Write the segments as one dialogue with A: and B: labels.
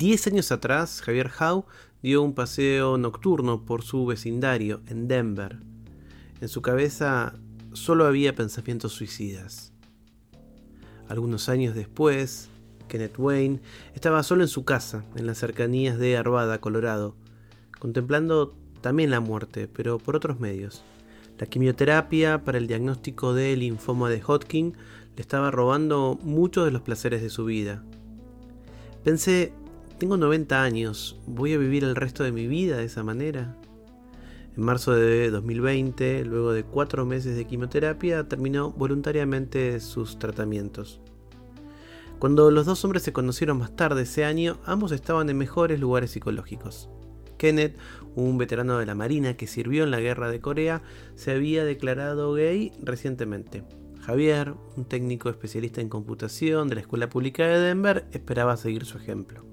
A: Diez años atrás, Javier Howe dio un paseo nocturno por su vecindario en Denver. En su cabeza solo había pensamientos suicidas. Algunos años después, Kenneth Wayne estaba solo en su casa, en las cercanías de Arvada, Colorado, contemplando también la muerte, pero por otros medios. La quimioterapia para el diagnóstico de linfoma de Hodgkin le estaba robando muchos de los placeres de su vida. Pensé, tengo 90 años, ¿voy a vivir el resto de mi vida de esa manera? En marzo de 2020, luego de cuatro meses de quimioterapia, terminó voluntariamente sus tratamientos. Cuando los dos hombres se conocieron más tarde ese año, ambos estaban en mejores lugares psicológicos. Kenneth, un veterano de la Marina que sirvió en la guerra de Corea, se había declarado gay recientemente. Javier, un técnico especialista en computación de la Escuela Pública de Denver, esperaba seguir su ejemplo.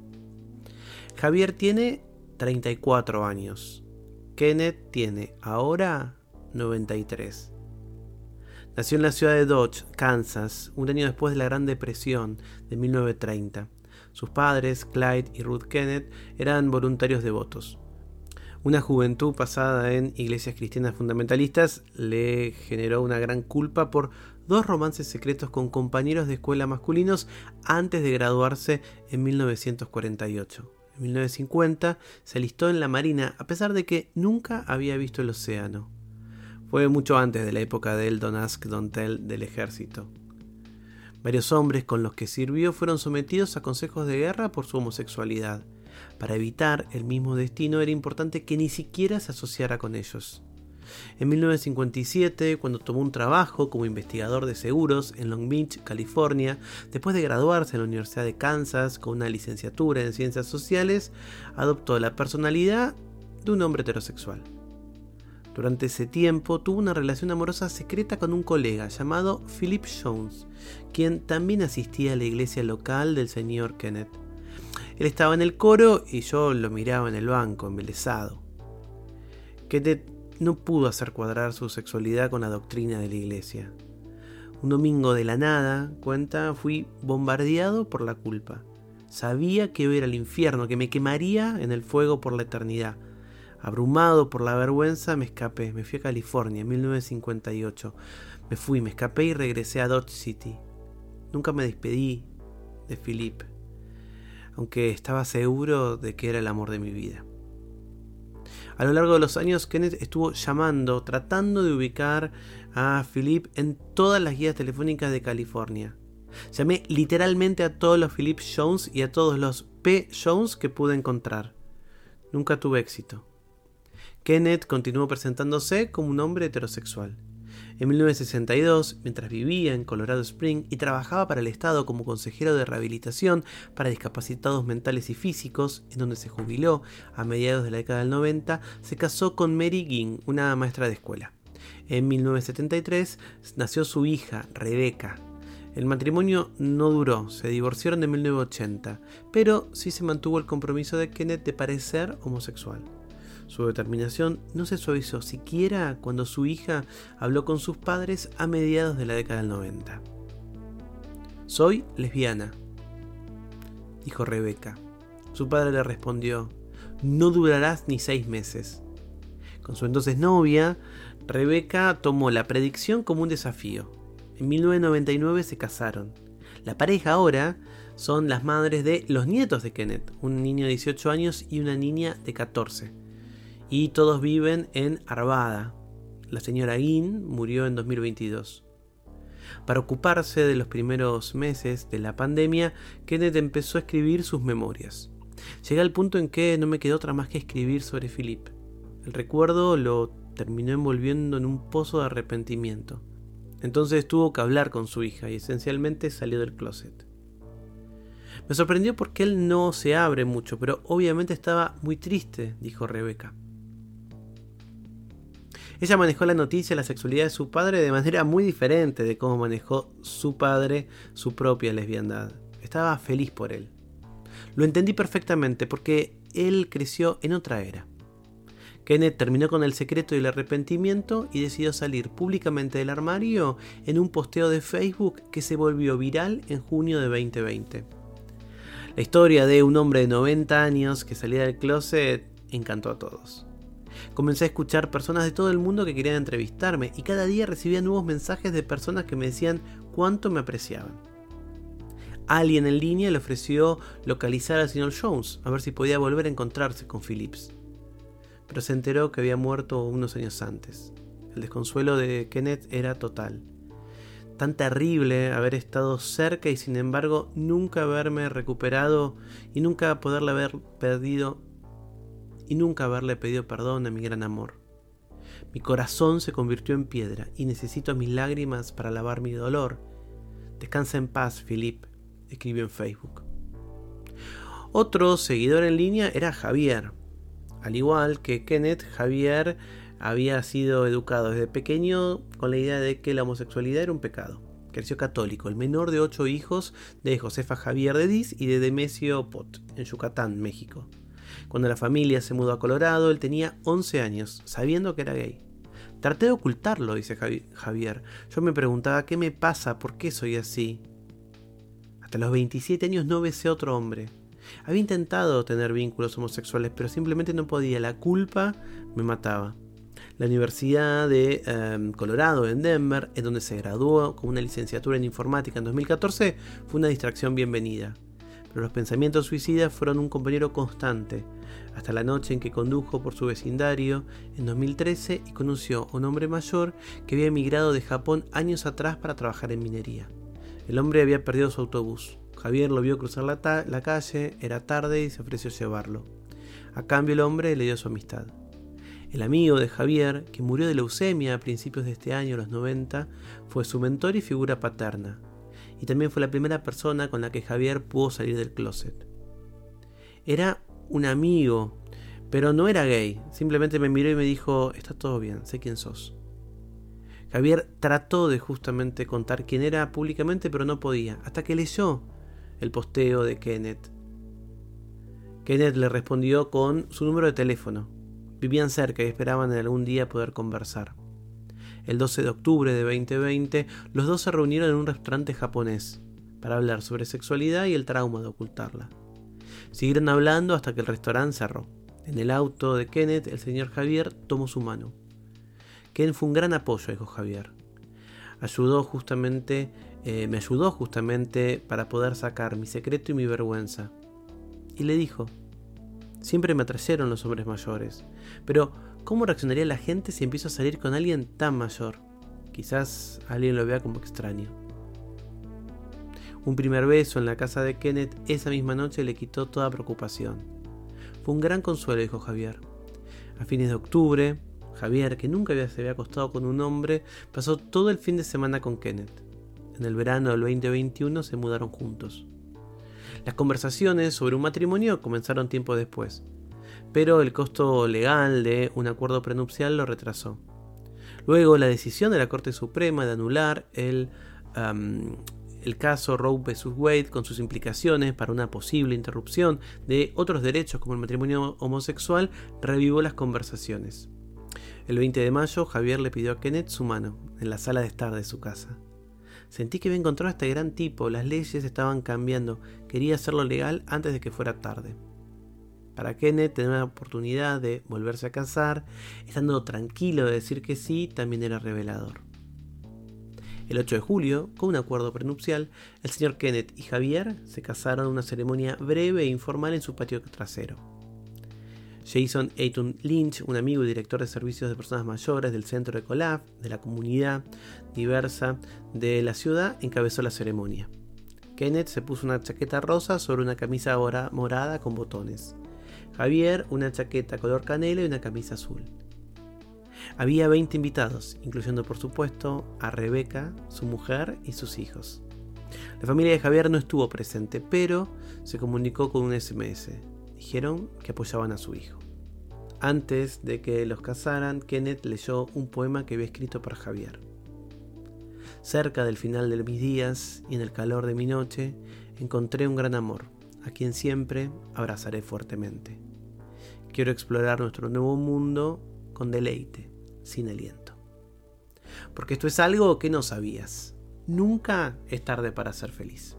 A: Javier tiene 34 años. Kenneth tiene ahora 93. Nació en la ciudad de Dodge, Kansas, un año después de la Gran Depresión de 1930. Sus padres, Clyde y Ruth Kenneth, eran voluntarios devotos. Una juventud pasada en iglesias cristianas fundamentalistas le generó una gran culpa por dos romances secretos con compañeros de escuela masculinos antes de graduarse en 1948. En 1950 se alistó en la Marina a pesar de que nunca había visto el océano. Fue mucho antes de la época del Don't Ask, Don't Tell del ejército. Varios hombres con los que sirvió fueron sometidos a consejos de guerra por su homosexualidad. Para evitar el mismo destino era importante que ni siquiera se asociara con ellos. En 1957, cuando tomó un trabajo como investigador de seguros en Long Beach, California, después de graduarse en la Universidad de Kansas con una licenciatura en ciencias sociales, adoptó la personalidad de un hombre heterosexual. Durante ese tiempo tuvo una relación amorosa secreta con un colega llamado Philip Jones, quien también asistía a la iglesia local del señor Kenneth. Él estaba en el coro y yo lo miraba en el banco, embelesado. Kenneth no pudo hacer cuadrar su sexualidad con la doctrina de la iglesia. Un domingo de la nada, cuenta, fui bombardeado por la culpa. Sabía que iba a ir al infierno, que me quemaría en el fuego por la eternidad. Abrumado por la vergüenza, me escapé. Me fui a California en 1958. Me fui, me escapé y regresé a Dodge City. Nunca me despedí de Philip, aunque estaba seguro de que era el amor de mi vida. A lo largo de los años, Kenneth estuvo llamando, tratando de ubicar a Philip en todas las guías telefónicas de California. Llamé literalmente a todos los Philip Jones y a todos los P. Jones que pude encontrar. Nunca tuve éxito. Kenneth continuó presentándose como un hombre heterosexual. En 1962, mientras vivía en Colorado Springs y trabajaba para el Estado como consejero de rehabilitación para discapacitados mentales y físicos, en donde se jubiló a mediados de la década del 90, se casó con Mary Ging, una maestra de escuela. En 1973 nació su hija, Rebecca. El matrimonio no duró, se divorciaron en 1980, pero sí se mantuvo el compromiso de Kenneth de parecer homosexual. Su determinación no se suavizó siquiera cuando su hija habló con sus padres a mediados de la década del 90. Soy lesbiana, dijo Rebeca. Su padre le respondió, no durarás ni seis meses. Con su entonces novia, Rebeca tomó la predicción como un desafío. En 1999 se casaron. La pareja ahora son las madres de los nietos de Kenneth, un niño de 18 años y una niña de 14 y todos viven en Arvada. La señora Guin murió en 2022. Para ocuparse de los primeros meses de la pandemia, Kenneth empezó a escribir sus memorias. Llegué al punto en que no me quedó otra más que escribir sobre Philip. El recuerdo lo terminó envolviendo en un pozo de arrepentimiento. Entonces tuvo que hablar con su hija y esencialmente salió del closet. Me sorprendió porque él no se abre mucho, pero obviamente estaba muy triste, dijo Rebeca. Ella manejó la noticia de la sexualidad de su padre de manera muy diferente de cómo manejó su padre su propia lesbiandad. Estaba feliz por él. Lo entendí perfectamente porque él creció en otra era. Kenneth terminó con el secreto y el arrepentimiento y decidió salir públicamente del armario en un posteo de Facebook que se volvió viral en junio de 2020. La historia de un hombre de 90 años que salía del closet encantó a todos. Comencé a escuchar personas de todo el mundo que querían entrevistarme y cada día recibía nuevos mensajes de personas que me decían cuánto me apreciaban. Alguien en línea le ofreció localizar al señor Jones, a ver si podía volver a encontrarse con Phillips pero se enteró que había muerto unos años antes. El desconsuelo de Kenneth era total. Tan terrible haber estado cerca y sin embargo nunca haberme recuperado y nunca poderle haber perdido y nunca haberle pedido perdón a mi gran amor. Mi corazón se convirtió en piedra y necesito mis lágrimas para lavar mi dolor. Descansa en paz, Philip, escribió en Facebook. Otro seguidor en línea era Javier, al igual que Kenneth, Javier había sido educado desde pequeño con la idea de que la homosexualidad era un pecado. Creció católico, el menor de ocho hijos de Josefa Javier de Diz y de Demesio Pot, en Yucatán, México. Cuando la familia se mudó a Colorado, él tenía 11 años, sabiendo que era gay. Traté de ocultarlo, dice Javier. Yo me preguntaba qué me pasa, por qué soy así. Hasta los 27 años no besé a otro hombre. Había intentado tener vínculos homosexuales, pero simplemente no podía. La culpa me mataba. La Universidad de em, Colorado en Denver, en donde se graduó con una licenciatura en informática en 2014, fue una distracción bienvenida. Los pensamientos suicidas fueron un compañero constante, hasta la noche en que condujo por su vecindario en 2013 y conoció a un hombre mayor que había emigrado de Japón años atrás para trabajar en minería. El hombre había perdido su autobús. Javier lo vio cruzar la, calle, era tarde y se ofreció llevarlo. A cambio el hombre le dio su amistad. El amigo de Javier, que murió de leucemia a principios de este año, los 90, fue su mentor y figura paterna. Y también fue la primera persona con la que Javier pudo salir del closet. Era un amigo, pero no era gay. Simplemente me miró y me dijo, está todo bien, sé quién sos. Javier trató de justamente contar quién era públicamente, pero no podía, hasta que leyó el posteo de Kenneth. Kenneth le respondió con su número de teléfono. Vivían cerca y esperaban en algún día poder conversar. El 12 de octubre de 2020, los dos se reunieron en un restaurante japonés para hablar sobre sexualidad y el trauma de ocultarla. Siguieron hablando hasta que el restaurante cerró. En el auto de Kenneth, el señor Javier tomó su mano. Ken fue un gran apoyo, dijo Javier. Ayudó justamente eh, me ayudó justamente para poder sacar mi secreto y mi vergüenza. Y le dijo, siempre me atrayeron los hombres mayores, pero ¿cómo reaccionaría la gente si empiezo a salir con alguien tan mayor? Quizás alguien lo vea como extraño. Un primer beso en la casa de Kenneth esa misma noche le quitó toda preocupación. Fue un gran consuelo, dijo Javier. A fines de octubre, Javier, que nunca se había acostado con un hombre, pasó todo el fin de semana con Kenneth en el verano del 2021 se mudaron juntos. Las conversaciones sobre un matrimonio comenzaron tiempo después, pero el costo legal de un acuerdo prenupcial lo retrasó. Luego la decisión de la Corte Suprema de anular el, el caso Roe vs. Wade con sus implicaciones para una posible interrupción de otros derechos como el matrimonio homosexual revivó las conversaciones. El 20 de mayo Javier le pidió a Kenneth su mano en la sala de estar de su casa. Sentí que había encontrado a este gran tipo, las leyes estaban cambiando, quería hacerlo legal antes de que fuera tarde. Para Kenneth tener una oportunidad de volverse a casar, estando tranquilo de decir que sí, también era revelador. El 8 de julio, con un acuerdo prenupcial, el señor Kenneth y Javier se casaron en una ceremonia breve e informal en su patio trasero. Jason Ayton Lynch, un amigo y director de servicios de personas mayores del centro de Colaf, de la comunidad diversa de la ciudad, encabezó la ceremonia. Kenneth se puso una chaqueta rosa sobre una camisa morada con botones. Javier una chaqueta color canela y una camisa azul. Había 20 invitados, incluyendo por supuesto a Rebeca, su mujer y sus hijos. La familia de Javier no estuvo presente, pero se comunicó con un SMS. Dijeron que apoyaban a su hijo. Antes de que los casaran, Kenneth leyó un poema que había escrito para Javier. Cerca del final de mis días y en el calor de mi noche, encontré un gran amor, a quien siempre abrazaré fuertemente. Quiero explorar nuestro nuevo mundo con deleite, sin aliento. Porque esto es algo que no sabías. Nunca es tarde para ser feliz.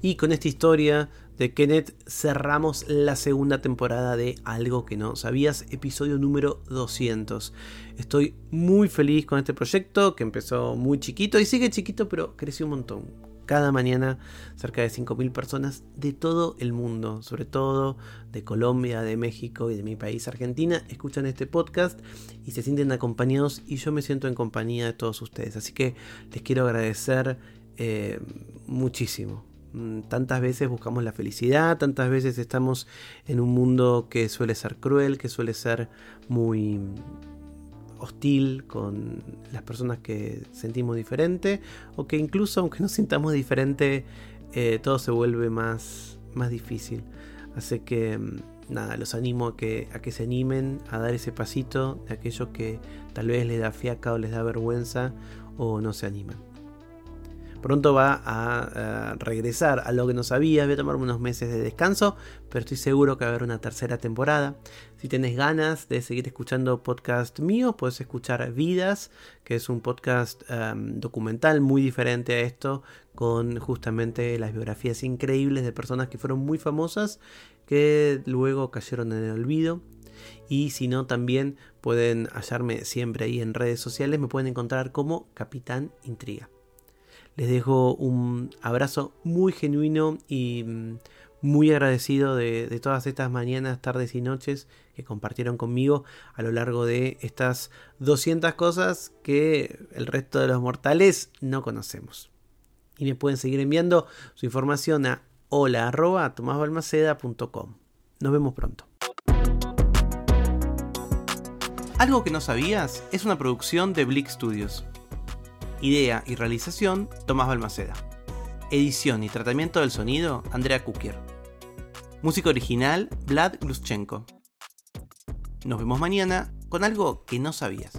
A: Y con esta historia de Kenneth cerramos la segunda temporada de Algo que no sabías, episodio número 200. Estoy muy feliz con este proyecto que empezó muy chiquito y sigue chiquito pero creció un montón. Cada mañana cerca de 5.000 personas de todo el mundo, sobre todo de Colombia, de México y de mi país Argentina, escuchan este podcast y se sienten acompañados y yo me siento en compañía de todos ustedes. Así que les quiero agradecer eh, muchísimo. Mm, tantas veces buscamos la felicidad, tantas veces estamos en un mundo que suele ser cruel, que suele ser muy hostil con las personas que sentimos diferente o que incluso aunque nos sintamos diferente eh, todo se vuelve más, más difícil. Así que mm, nada, los animo a que, a que se animen a dar ese pasito de aquello que tal vez les da fiaca o les da vergüenza o no se animan. Pronto va a, regresar a lo que no sabía, voy a tomarme unos meses de descanso, pero estoy seguro que va a haber una tercera temporada. Si tienes ganas de seguir escuchando podcast mío, puedes escuchar Vidas, que es un podcast em, documental muy diferente a esto, con justamente las biografías increíbles de personas que fueron muy famosas, que luego cayeron en el olvido. Y si no, también pueden hallarme siempre ahí en redes sociales, me pueden encontrar como Capitán Intriga. Les dejo un abrazo muy genuino y mm, muy agradecido de, todas estas mañanas, tardes y noches que compartieron conmigo a lo largo de estas 200 cosas que el resto de los mortales no conocemos. Y me pueden seguir enviando su información a hola.tomasbalmaceda.com. Nos vemos pronto. Algo que no sabías es una producción de Blick Studios. Idea y realización, Tomás Balmaceda. Edición y tratamiento del sonido, Andrea Kukier. Música original, Vlad Gluschenko. Nos vemos mañana con algo que no sabías.